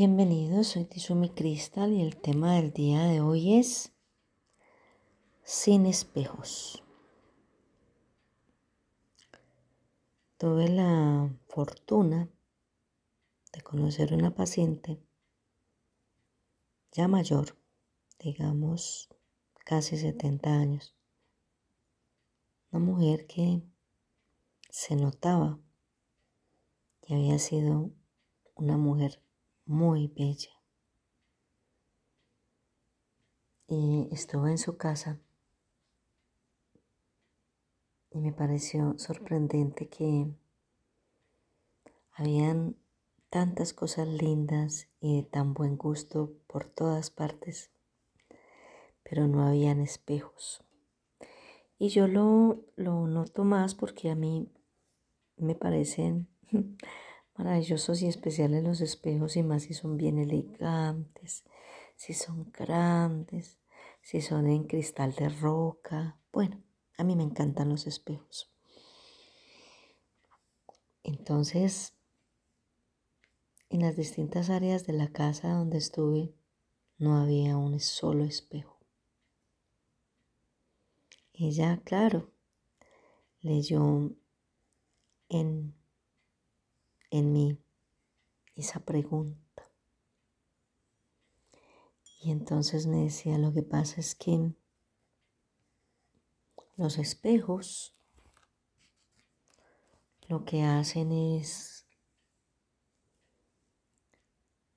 Bienvenidos, soy Tizumi Cristal y el tema del día de hoy es sin espejos. Tuve la fortuna de conocer una paciente ya mayor, digamos casi 70 años. Una mujer que se notaba que había sido una mujer muy bella. Y estuve en su casa y me pareció sorprendente que habían tantas cosas lindas y de tan buen gusto por todas partes, pero no habían espejos. Y yo lo, lo noto más porque a mí me parecen maravillosos y especiales los espejos y más si son bien elegantes, si son grandes, si son en cristal de roca. Bueno, a mí me encantan los espejos. Entonces, en las distintas áreas de la casa donde estuve, no había un solo espejo. Ella, claro, leyó en en mí esa pregunta. Y entonces me decía, lo que pasa es que los espejos lo que hacen es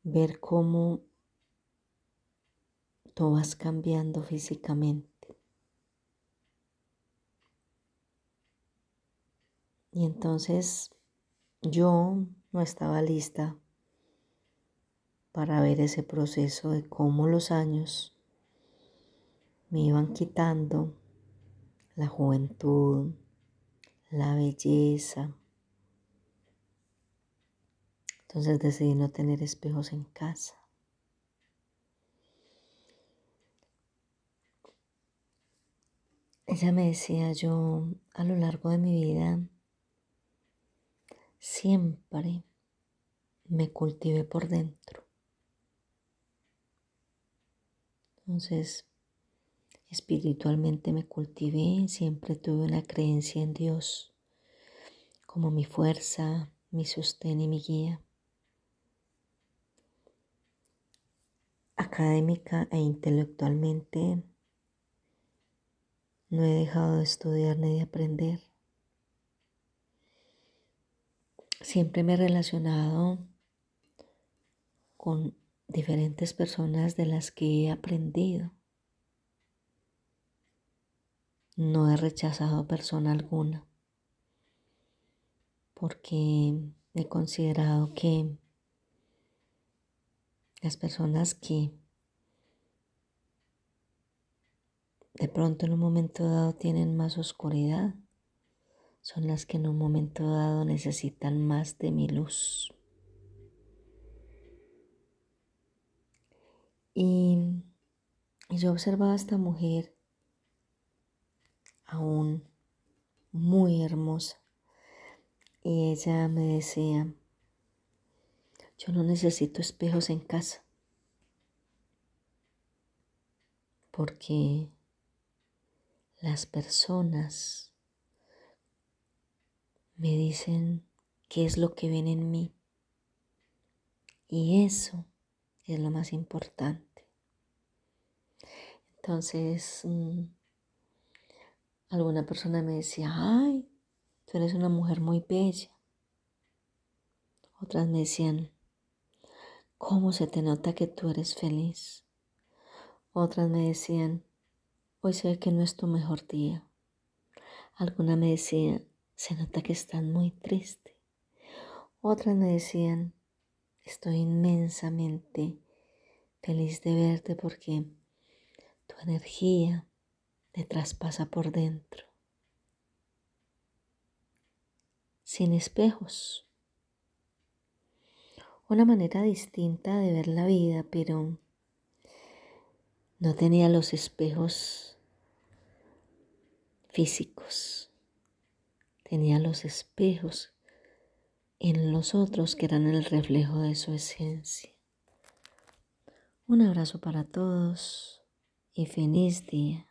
ver cómo tú vas cambiando físicamente. Y entonces yo no estaba lista para ver ese proceso de cómo los años me iban quitando la juventud, la belleza. Entonces decidí no tener espejos en casa. Ella me decía, yo a lo largo de mi vida siempre me cultivé por dentro. Entonces, espiritualmente me cultivé, siempre tuve una creencia en Dios como mi fuerza, mi sostén y mi guía. Académica e intelectualmente no he dejado de estudiar ni de aprender. Siempre me he relacionado con diferentes personas de las que he aprendido. No he rechazado persona alguna porque he considerado que las personas que de pronto en un momento dado tienen más oscuridad son las que en un momento dado necesitan más de mi luz. Y, yo observaba a esta mujer aún muy hermosa y ella me decía, yo no necesito espejos en casa porque las personas me dicen qué es lo que ven en mí. Y eso es lo más importante. Entonces, mm, alguna persona me decía, ay, tú eres una mujer muy bella. Otras me decían, ¿cómo se te nota que tú eres feliz? Otras me decían, hoy sé que no es tu mejor día. Alguna me decía, se nota que están muy triste. Otras me decían, Estoy inmensamente feliz de verte porque tu energía te traspasa por dentro. Sin espejos. Una manera distinta de ver la vida, pero no tenía los espejos físicos. Tenía los espejos en los otros que eran el reflejo de su esencia. Un abrazo para todos y feliz día.